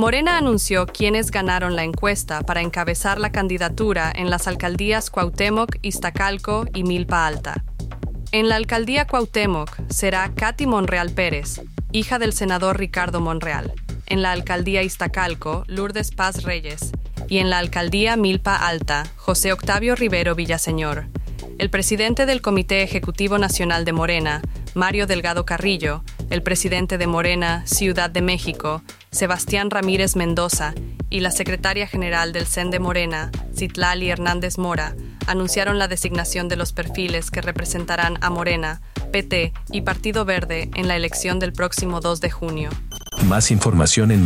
Morena anunció quiénes ganaron la encuesta para encabezar la candidatura en las alcaldías Cuauhtémoc, Iztacalco y Milpa Alta. En la alcaldía Cuauhtémoc será Katy Monreal Pérez, hija del senador Ricardo Monreal. En la alcaldía Iztacalco, Lourdes Paz Reyes. Y en la alcaldía Milpa Alta, José Octavio Rivero Villaseñor. El presidente del Comité Ejecutivo Nacional de Morena, Mario Delgado Carrillo, el presidente de Morena, Ciudad de México, Sebastián Ramírez Mendoza, y la secretaria general del CEN de Morena, Citlali Hernández Mora, anunciaron la designación de los perfiles que representarán a Morena, PT y Partido Verde en la elección del próximo 2 de junio. Más información en.